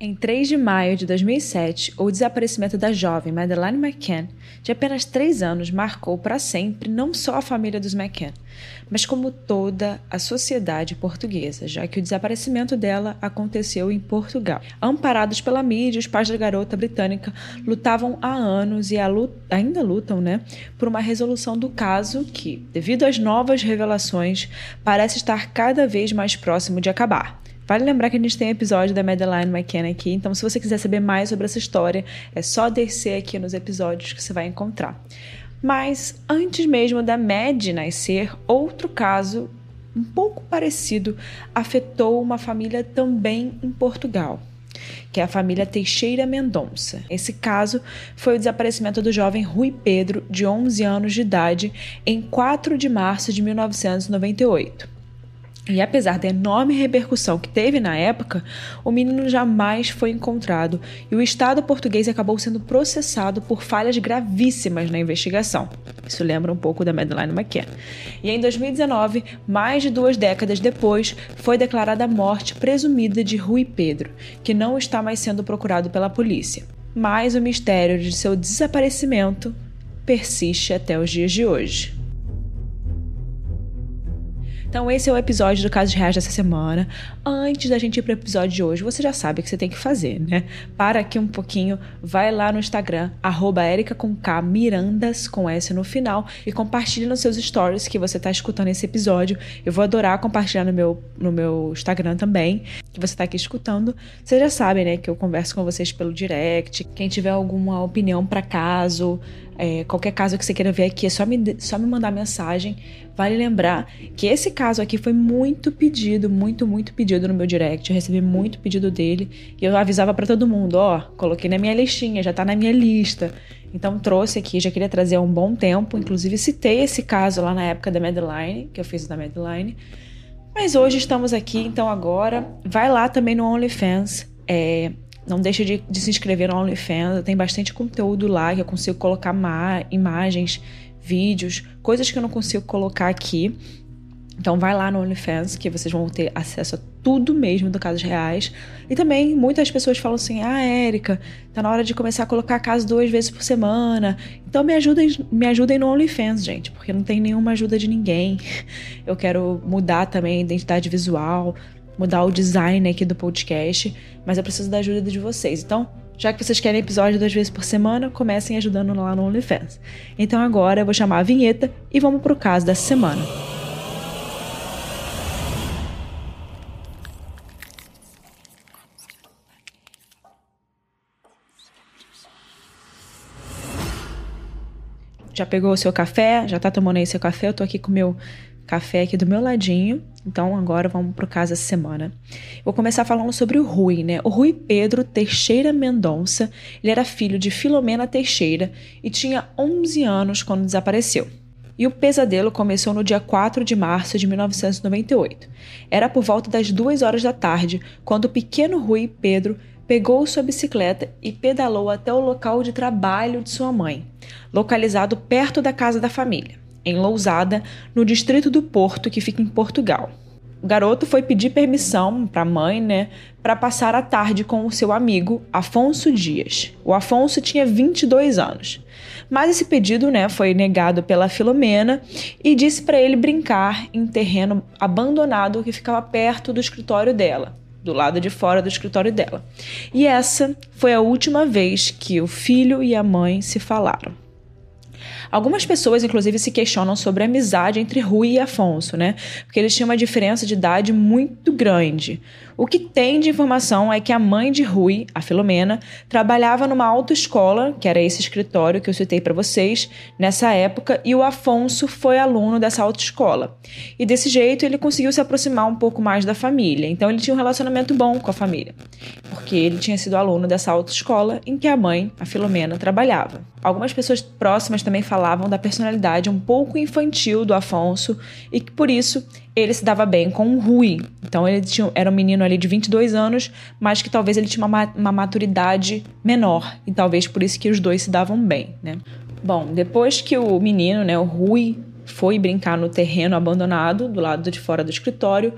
Em 3 de maio de 2007, o desaparecimento da jovem Madeleine McCann, de apenas 3 anos, marcou para sempre não só a família dos McCann, mas como toda a sociedade portuguesa, já que o desaparecimento dela aconteceu em Portugal. Amparados pela mídia, os pais da garota britânica lutavam há anos e ainda lutam, né, por uma resolução do caso que, devido às novas revelações, parece estar cada vez mais próximo de acabar. Vale lembrar que a gente tem episódio da Madeline McKenna aqui, então se você quiser saber mais sobre essa história, é só descer aqui nos episódios que você vai encontrar. Mas antes mesmo da Mad nascer, outro caso um pouco parecido afetou uma família também em Portugal que é a família Teixeira Mendonça. Esse caso foi o desaparecimento do jovem Rui Pedro, de 11 anos de idade, em 4 de março de 1998. E apesar da enorme repercussão que teve na época, o menino jamais foi encontrado e o Estado português acabou sendo processado por falhas gravíssimas na investigação. Isso lembra um pouco da Madeleine McCann. E em 2019, mais de duas décadas depois, foi declarada a morte presumida de Rui Pedro, que não está mais sendo procurado pela polícia. Mas o mistério de seu desaparecimento persiste até os dias de hoje. Então, esse é o episódio do Caso de Reais dessa semana. Antes da gente ir para o episódio de hoje, você já sabe o que você tem que fazer, né? Para aqui um pouquinho, vai lá no Instagram, arroba com K, Mirandas com S no final, e compartilha nos seus stories que você está escutando esse episódio. Eu vou adorar compartilhar no meu, no meu Instagram também, que você está aqui escutando. Vocês já sabem, né, que eu converso com vocês pelo direct. Quem tiver alguma opinião para caso, é, qualquer caso que você queira ver aqui, é só me, só me mandar mensagem. Vale lembrar que esse caso aqui foi muito pedido, muito, muito pedido no meu direct. Eu recebi muito pedido dele e eu avisava para todo mundo: ó, coloquei na minha listinha, já tá na minha lista. Então trouxe aqui, já queria trazer há um bom tempo. Inclusive citei esse caso lá na época da Medline, que eu fiz da Medline. Mas hoje estamos aqui, então agora vai lá também no OnlyFans. É, não deixa de, de, se inscrever no OnlyFans, tem bastante conteúdo lá que eu consigo colocar imagens, vídeos, coisas que eu não consigo colocar aqui. Então vai lá no OnlyFans que vocês vão ter acesso a tudo mesmo do casos reais. E também muitas pessoas falam assim: "Ah, Érica, tá na hora de começar a colocar caso duas vezes por semana". Então me ajudem, me ajudem no OnlyFans, gente, porque não tem nenhuma ajuda de ninguém. Eu quero mudar também a identidade visual, mudar o design aqui do podcast, mas eu preciso da ajuda de vocês. Então, já que vocês querem episódio duas vezes por semana, comecem ajudando lá no OnlyFans. Então agora eu vou chamar a vinheta e vamos pro caso dessa semana. Já pegou o seu café? Já tá tomando aí seu café? Eu tô aqui com meu café aqui do meu ladinho. Então agora vamos pro caso essa semana. Vou começar falando sobre o Rui, né? O Rui Pedro Teixeira Mendonça, ele era filho de Filomena Teixeira e tinha 11 anos quando desapareceu. E o pesadelo começou no dia 4 de março de 1998. Era por volta das 2 horas da tarde, quando o pequeno Rui Pedro pegou sua bicicleta e pedalou até o local de trabalho de sua mãe, localizado perto da casa da família em Lousada, no distrito do Porto, que fica em Portugal. O garoto foi pedir permissão para a mãe, né, para passar a tarde com o seu amigo Afonso Dias. O Afonso tinha 22 anos. Mas esse pedido, né, foi negado pela Filomena e disse para ele brincar em terreno abandonado que ficava perto do escritório dela, do lado de fora do escritório dela. E essa foi a última vez que o filho e a mãe se falaram. Algumas pessoas, inclusive, se questionam sobre a amizade entre Rui e Afonso, né? Porque eles tinham uma diferença de idade muito grande. O que tem de informação é que a mãe de Rui, a Filomena, trabalhava numa autoescola, que era esse escritório que eu citei para vocês, nessa época, e o Afonso foi aluno dessa autoescola. E desse jeito ele conseguiu se aproximar um pouco mais da família. Então ele tinha um relacionamento bom com a família, porque ele tinha sido aluno dessa autoescola em que a mãe, a Filomena, trabalhava. Algumas pessoas próximas também falavam da personalidade um pouco infantil do Afonso e que por isso ele se dava bem com o Rui. Então ele tinha, era um menino ali de 22 anos, mas que talvez ele tinha uma, uma maturidade menor. E talvez por isso que os dois se davam bem, né? Bom, depois que o menino, né, o Rui, foi brincar no terreno abandonado, do lado de fora do escritório,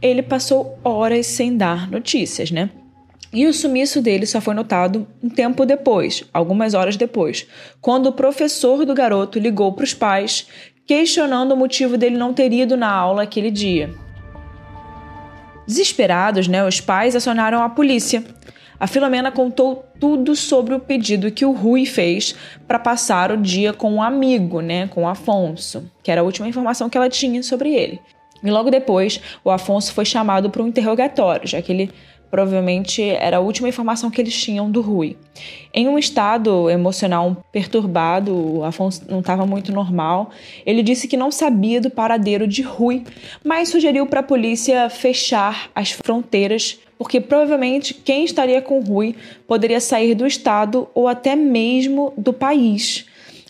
ele passou horas sem dar notícias, né? E o sumiço dele só foi notado um tempo depois, algumas horas depois, quando o professor do garoto ligou para os pais questionando o motivo dele não ter ido na aula aquele dia. Desesperados, né, os pais acionaram a polícia. A Filomena contou tudo sobre o pedido que o Rui fez para passar o dia com um amigo, né, com o Afonso, que era a última informação que ela tinha sobre ele. E logo depois, o Afonso foi chamado para um interrogatório, já que ele provavelmente era a última informação que eles tinham do Rui. Em um estado emocional perturbado, o Afonso não estava muito normal. Ele disse que não sabia do paradeiro de Rui, mas sugeriu para a polícia fechar as fronteiras, porque provavelmente quem estaria com Rui poderia sair do estado ou até mesmo do país.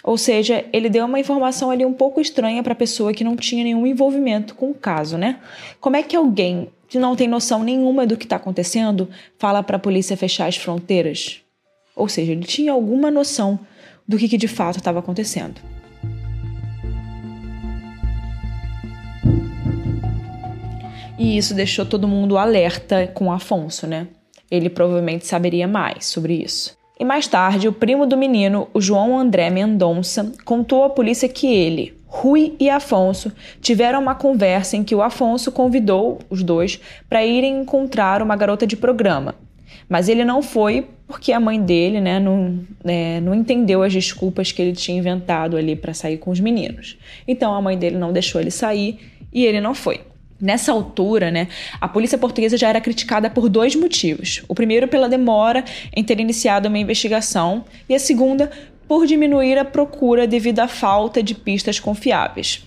Ou seja, ele deu uma informação ali um pouco estranha para a pessoa que não tinha nenhum envolvimento com o caso, né? Como é que alguém que não tem noção nenhuma do que está acontecendo fala para a polícia fechar as fronteiras? Ou seja, ele tinha alguma noção do que, que de fato estava acontecendo. E isso deixou todo mundo alerta com Afonso, né? Ele provavelmente saberia mais sobre isso. E mais tarde, o primo do menino, o João André Mendonça, contou à polícia que ele, Rui e Afonso tiveram uma conversa em que o Afonso convidou os dois para irem encontrar uma garota de programa. Mas ele não foi porque a mãe dele né, não, é, não entendeu as desculpas que ele tinha inventado ali para sair com os meninos. Então a mãe dele não deixou ele sair e ele não foi. Nessa altura, né, a polícia portuguesa já era criticada por dois motivos. O primeiro, pela demora em ter iniciado uma investigação, e a segunda, por diminuir a procura devido à falta de pistas confiáveis.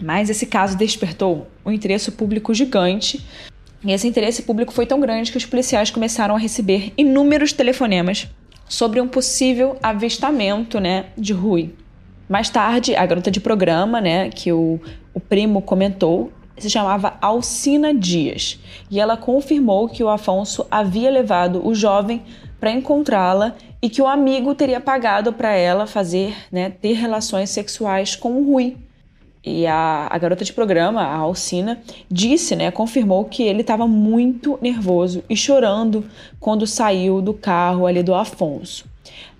Mas esse caso despertou um interesse público gigante, e esse interesse público foi tão grande que os policiais começaram a receber inúmeros telefonemas sobre um possível avistamento né, de Rui. Mais tarde, a garota de programa, né, que o, o primo comentou, se chamava Alcina Dias e ela confirmou que o Afonso havia levado o jovem para encontrá-la e que o amigo teria pagado para ela fazer, né, ter relações sexuais com o Rui. E a, a garota de programa, a Alcina, disse, né, confirmou que ele estava muito nervoso e chorando quando saiu do carro ali do Afonso.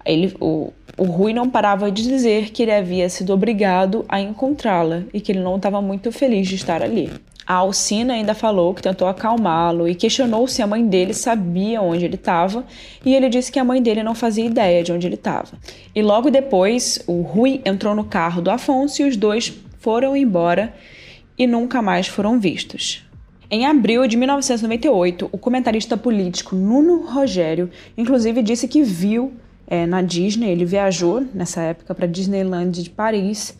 Ele, o, o Rui não parava de dizer que ele havia sido obrigado a encontrá-la e que ele não estava muito feliz de estar ali. A Alcina ainda falou que tentou acalmá-lo e questionou se a mãe dele sabia onde ele estava, e ele disse que a mãe dele não fazia ideia de onde ele estava. E logo depois, o Rui entrou no carro do Afonso e os dois foram embora e nunca mais foram vistos. Em abril de 1998, o comentarista político Nuno Rogério, inclusive, disse que viu é, na Disney. Ele viajou nessa época para Disneyland de Paris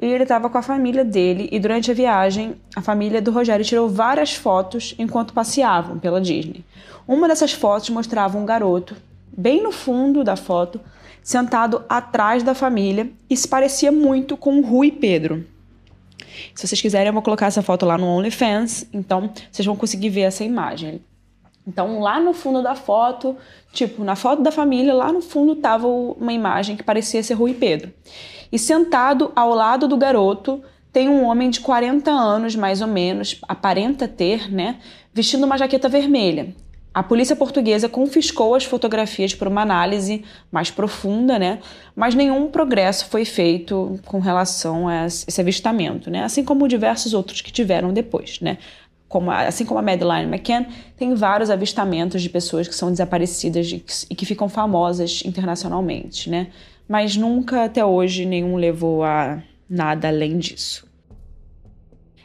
e ele estava com a família dele. E durante a viagem, a família do Rogério tirou várias fotos enquanto passeavam pela Disney. Uma dessas fotos mostrava um garoto, bem no fundo da foto, sentado atrás da família e se parecia muito com o Rui Pedro. Se vocês quiserem, eu vou colocar essa foto lá no OnlyFans, então vocês vão conseguir ver essa imagem. Então, lá no fundo da foto, tipo, na foto da família, lá no fundo tava uma imagem que parecia ser Rui Pedro. E sentado ao lado do garoto tem um homem de 40 anos, mais ou menos, aparenta ter, né, vestindo uma jaqueta vermelha. A polícia portuguesa confiscou as fotografias para uma análise mais profunda, né? Mas nenhum progresso foi feito com relação a esse avistamento, né? Assim como diversos outros que tiveram depois, né? como, assim como a Madeline McCann, tem vários avistamentos de pessoas que são desaparecidas e que ficam famosas internacionalmente, né? Mas nunca até hoje nenhum levou a nada além disso.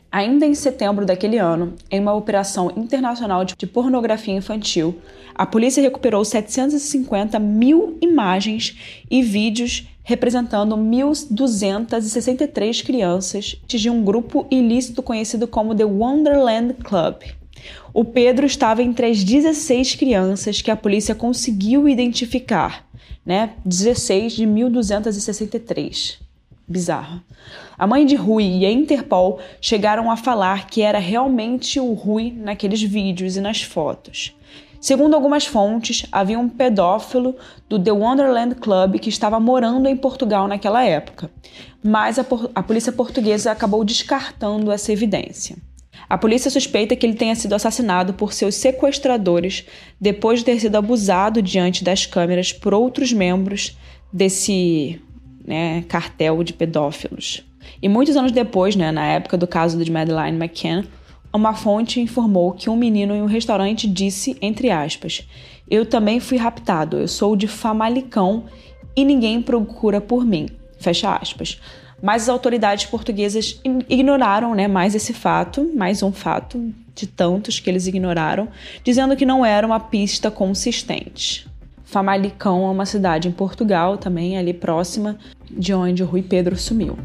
Ainda em setembro daquele ano, em uma operação internacional de pornografia infantil, a polícia recuperou 750 mil imagens e vídeos representando 1.263 crianças de um grupo ilícito conhecido como The Wonderland Club. O Pedro estava entre as 16 crianças que a polícia conseguiu identificar, né? 16 de 1263. Bizarro. A mãe de Rui e a Interpol chegaram a falar que era realmente o Rui naqueles vídeos e nas fotos. Segundo algumas fontes, havia um pedófilo do The Wonderland Club que estava morando em Portugal naquela época, mas a, a polícia portuguesa acabou descartando essa evidência. A polícia suspeita que ele tenha sido assassinado por seus sequestradores depois de ter sido abusado diante das câmeras por outros membros desse né, cartel de pedófilos. E muitos anos depois, né, na época do caso de Madeleine McCann, uma fonte informou que um menino em um restaurante disse, entre aspas, eu também fui raptado, eu sou de Famalicão e ninguém procura por mim. Fecha aspas. Mas as autoridades portuguesas ignoraram né, mais esse fato, mais um fato de tantos que eles ignoraram, dizendo que não era uma pista consistente. Famalicão é uma cidade em Portugal, também ali próxima de onde Rui Pedro sumiu.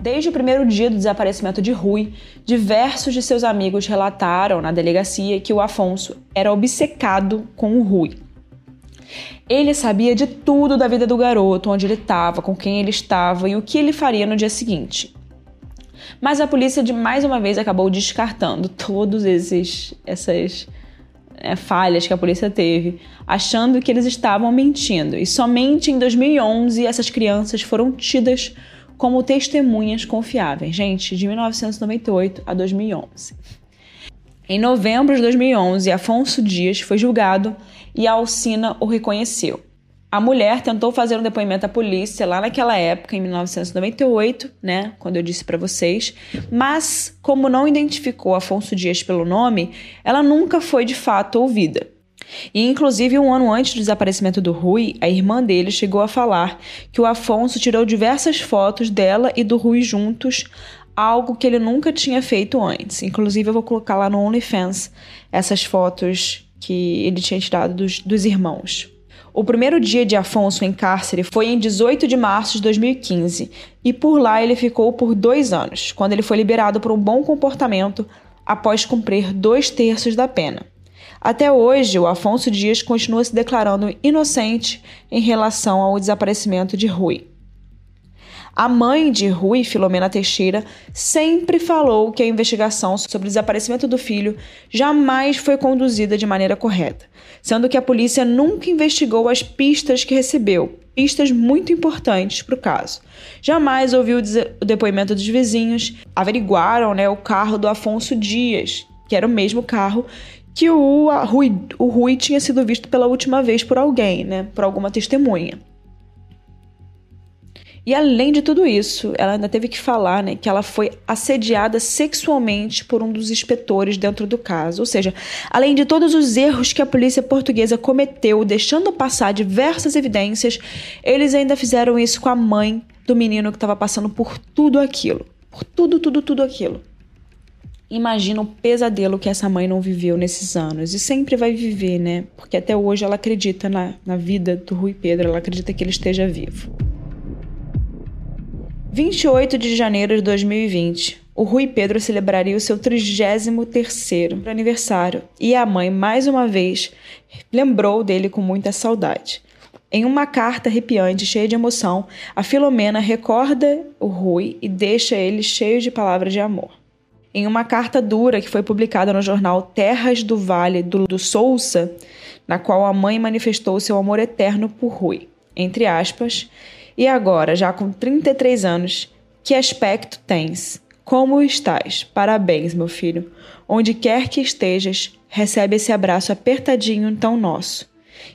Desde o primeiro dia do desaparecimento de Rui, diversos de seus amigos relataram na delegacia que o Afonso era obcecado com o Rui. Ele sabia de tudo da vida do garoto, onde ele estava, com quem ele estava e o que ele faria no dia seguinte. Mas a polícia de mais uma vez acabou descartando todos esses essas é, falhas que a polícia teve, achando que eles estavam mentindo. E somente em 2011 essas crianças foram tidas como testemunhas confiáveis. Gente, de 1998 a 2011. Em novembro de 2011, Afonso Dias foi julgado e a Alcina o reconheceu. A mulher tentou fazer um depoimento à polícia lá naquela época, em 1998, né, quando eu disse para vocês, mas como não identificou Afonso Dias pelo nome, ela nunca foi de fato ouvida. E inclusive um ano antes do desaparecimento do Rui, a irmã dele chegou a falar que o Afonso tirou diversas fotos dela e do Rui juntos, algo que ele nunca tinha feito antes. Inclusive eu vou colocar lá no OnlyFans essas fotos que ele tinha tirado dos, dos irmãos. O primeiro dia de Afonso em cárcere foi em 18 de março de 2015 e por lá ele ficou por dois anos, quando ele foi liberado por um bom comportamento após cumprir dois terços da pena. Até hoje, o Afonso Dias continua se declarando inocente em relação ao desaparecimento de Rui. A mãe de Rui, Filomena Teixeira, sempre falou que a investigação sobre o desaparecimento do filho jamais foi conduzida de maneira correta, sendo que a polícia nunca investigou as pistas que recebeu, pistas muito importantes para o caso. Jamais ouviu o depoimento dos vizinhos, averiguaram né, o carro do Afonso Dias, que era o mesmo carro que o Rui, o Rui tinha sido visto pela última vez por alguém, né, por alguma testemunha. E além de tudo isso, ela ainda teve que falar né, que ela foi assediada sexualmente por um dos inspetores dentro do caso. Ou seja, além de todos os erros que a polícia portuguesa cometeu, deixando passar diversas evidências, eles ainda fizeram isso com a mãe do menino que estava passando por tudo aquilo. Por tudo, tudo, tudo aquilo. Imagina o pesadelo que essa mãe não viveu nesses anos. E sempre vai viver, né? Porque até hoje ela acredita na, na vida do Rui Pedro, ela acredita que ele esteja vivo. 28 de janeiro de 2020, o Rui Pedro celebraria o seu 33º aniversário e a mãe, mais uma vez, lembrou dele com muita saudade. Em uma carta arrepiante, cheia de emoção, a Filomena recorda o Rui e deixa ele cheio de palavras de amor. Em uma carta dura que foi publicada no jornal Terras do Vale do, do Sousa, na qual a mãe manifestou seu amor eterno por Rui. Entre aspas, e agora, já com 33 anos, que aspecto tens? Como estás? Parabéns, meu filho. Onde quer que estejas, recebe esse abraço apertadinho tão nosso.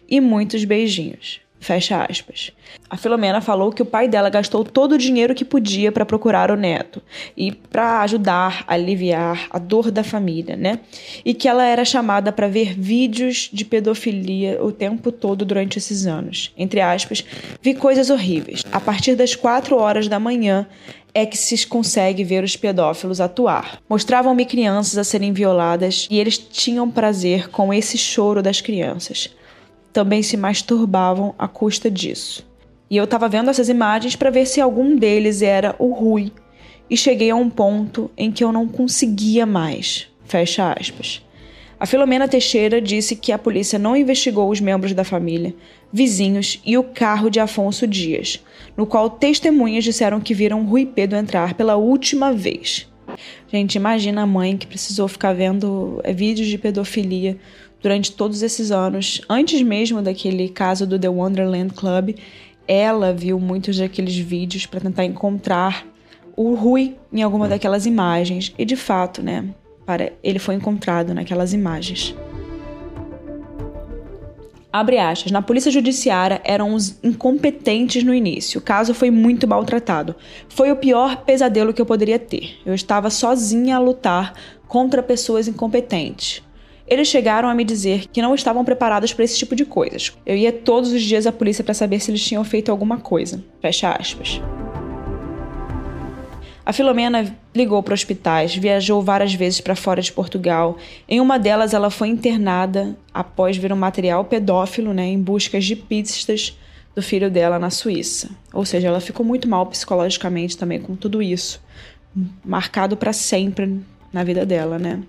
E muitos beijinhos. Fecha aspas. A Filomena falou que o pai dela gastou todo o dinheiro que podia para procurar o neto e para ajudar a aliviar a dor da família, né? E que ela era chamada para ver vídeos de pedofilia o tempo todo durante esses anos. Entre aspas, vi coisas horríveis. A partir das quatro horas da manhã é que se consegue ver os pedófilos atuar. Mostravam-me crianças a serem violadas e eles tinham prazer com esse choro das crianças também se masturbavam à custa disso. E eu estava vendo essas imagens para ver se algum deles era o Rui, e cheguei a um ponto em que eu não conseguia mais. Fecha aspas. A Filomena Teixeira disse que a polícia não investigou os membros da família, vizinhos e o carro de Afonso Dias, no qual testemunhas disseram que viram Rui Pedro entrar pela última vez. Gente, imagina a mãe que precisou ficar vendo é, vídeos de pedofilia durante todos esses anos, antes mesmo daquele caso do The Wonderland Club, ela viu muitos daqueles vídeos para tentar encontrar o Rui em alguma daquelas imagens e de fato, né, para ele foi encontrado naquelas imagens. Abre aspas, na polícia judiciária eram os incompetentes no início. O caso foi muito maltratado. Foi o pior pesadelo que eu poderia ter. Eu estava sozinha a lutar contra pessoas incompetentes. Eles chegaram a me dizer que não estavam preparados para esse tipo de coisas. Eu ia todos os dias à polícia para saber se eles tinham feito alguma coisa. Fecha aspas. A Filomena ligou para hospitais, viajou várias vezes para fora de Portugal. Em uma delas, ela foi internada após ver um material pedófilo né, em busca de pistas do filho dela na Suíça. Ou seja, ela ficou muito mal psicologicamente também com tudo isso, marcado para sempre na vida dela, né?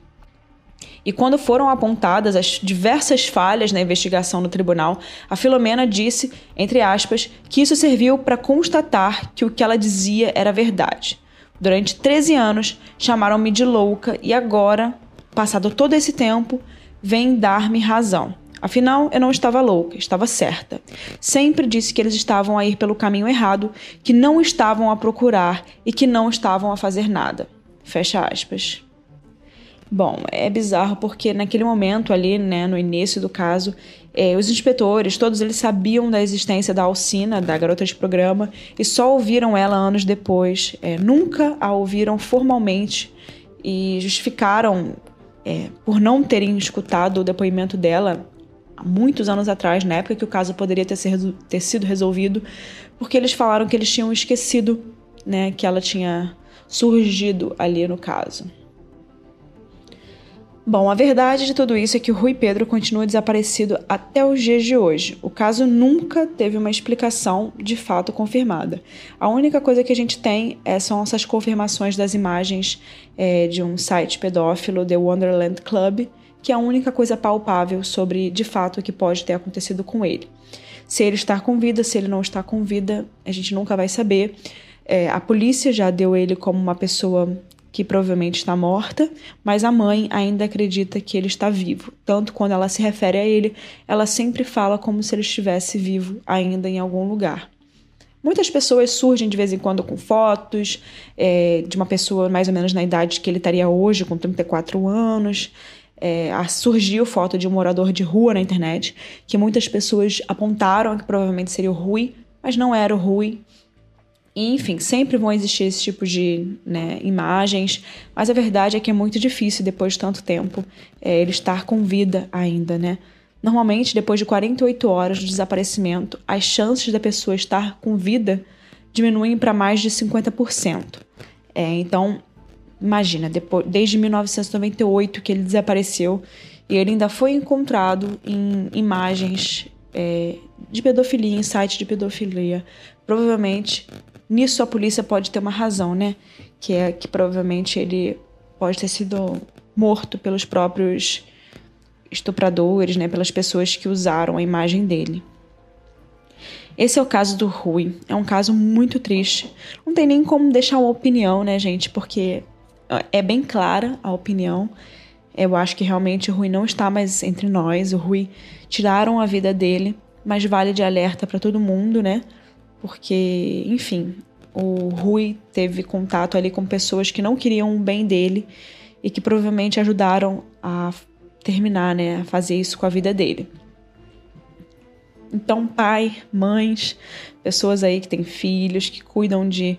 E quando foram apontadas as diversas falhas na investigação no tribunal, a Filomena disse, entre aspas, que isso serviu para constatar que o que ela dizia era verdade. Durante 13 anos, chamaram-me de louca e agora, passado todo esse tempo, vem dar-me razão. Afinal, eu não estava louca, estava certa. Sempre disse que eles estavam a ir pelo caminho errado, que não estavam a procurar e que não estavam a fazer nada. Fecha aspas. Bom, é bizarro porque naquele momento ali, né, no início do caso, é, os inspetores, todos eles sabiam da existência da Alcina, da garota de programa, e só ouviram ela anos depois. É, nunca a ouviram formalmente e justificaram é, por não terem escutado o depoimento dela há muitos anos atrás, na época que o caso poderia ter, ser, ter sido resolvido, porque eles falaram que eles tinham esquecido né, que ela tinha surgido ali no caso. Bom, a verdade de tudo isso é que o Rui Pedro continua desaparecido até os dias de hoje. O caso nunca teve uma explicação de fato confirmada. A única coisa que a gente tem é, são essas confirmações das imagens é, de um site pedófilo, The Wonderland Club, que é a única coisa palpável sobre de fato o que pode ter acontecido com ele. Se ele está com vida, se ele não está com vida, a gente nunca vai saber. É, a polícia já deu ele como uma pessoa que provavelmente está morta, mas a mãe ainda acredita que ele está vivo. Tanto quando ela se refere a ele, ela sempre fala como se ele estivesse vivo ainda em algum lugar. Muitas pessoas surgem de vez em quando com fotos é, de uma pessoa mais ou menos na idade que ele estaria hoje, com 34 anos. É, surgiu foto de um morador de rua na internet, que muitas pessoas apontaram que provavelmente seria o Rui, mas não era o Rui, enfim, sempre vão existir esse tipo de né, imagens, mas a verdade é que é muito difícil, depois de tanto tempo, é, ele estar com vida ainda, né? Normalmente, depois de 48 horas de desaparecimento, as chances da pessoa estar com vida diminuem para mais de 50%. É, então, imagina, depois, desde 1998 que ele desapareceu e ele ainda foi encontrado em imagens é, de pedofilia, em sites de pedofilia. Provavelmente Nisso a polícia pode ter uma razão, né? Que é que provavelmente ele pode ter sido morto pelos próprios estupradores, né? Pelas pessoas que usaram a imagem dele. Esse é o caso do Rui. É um caso muito triste. Não tem nem como deixar uma opinião, né, gente? Porque é bem clara a opinião. Eu acho que realmente o Rui não está mais entre nós. O Rui tiraram a vida dele, mas vale de alerta para todo mundo, né? Porque, enfim, o Rui teve contato ali com pessoas que não queriam o bem dele e que provavelmente ajudaram a terminar, né, a fazer isso com a vida dele. Então, pai, mães, pessoas aí que têm filhos, que cuidam de,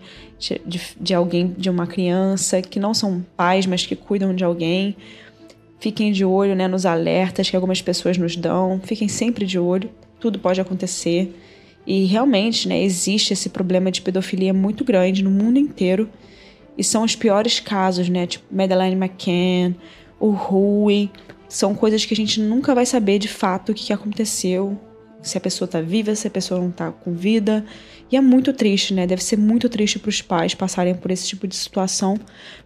de, de alguém, de uma criança, que não são pais, mas que cuidam de alguém, fiquem de olho né, nos alertas que algumas pessoas nos dão, fiquem sempre de olho, tudo pode acontecer. E realmente, né, existe esse problema de pedofilia muito grande no mundo inteiro. E são os piores casos, né? Tipo, Madeleine McCann, o Rui. São coisas que a gente nunca vai saber de fato o que aconteceu. Se a pessoa tá viva, se a pessoa não tá com vida. E é muito triste, né? Deve ser muito triste para os pais passarem por esse tipo de situação,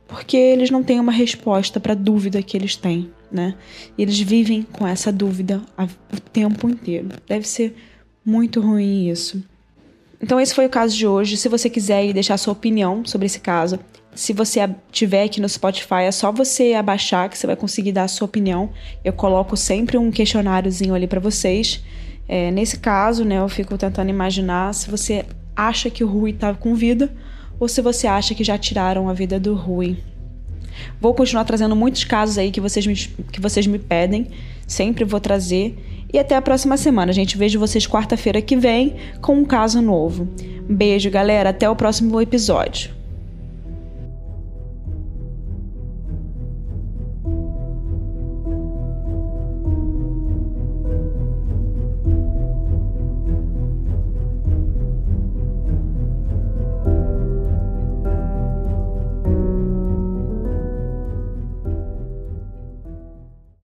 porque eles não têm uma resposta para a dúvida que eles têm, né? E eles vivem com essa dúvida o tempo inteiro. Deve ser muito ruim isso. Então esse foi o caso de hoje. Se você quiser deixar sua opinião sobre esse caso, se você tiver aqui no Spotify, é só você abaixar que você vai conseguir dar a sua opinião. Eu coloco sempre um questionáriozinho ali para vocês. É, nesse caso, né, eu fico tentando imaginar se você acha que o Rui tá com vida ou se você acha que já tiraram a vida do Rui. Vou continuar trazendo muitos casos aí que vocês me, que vocês me pedem. Sempre vou trazer. E até a próxima semana. Gente vejo vocês quarta-feira que vem com um caso novo. Um beijo, galera. Até o próximo episódio.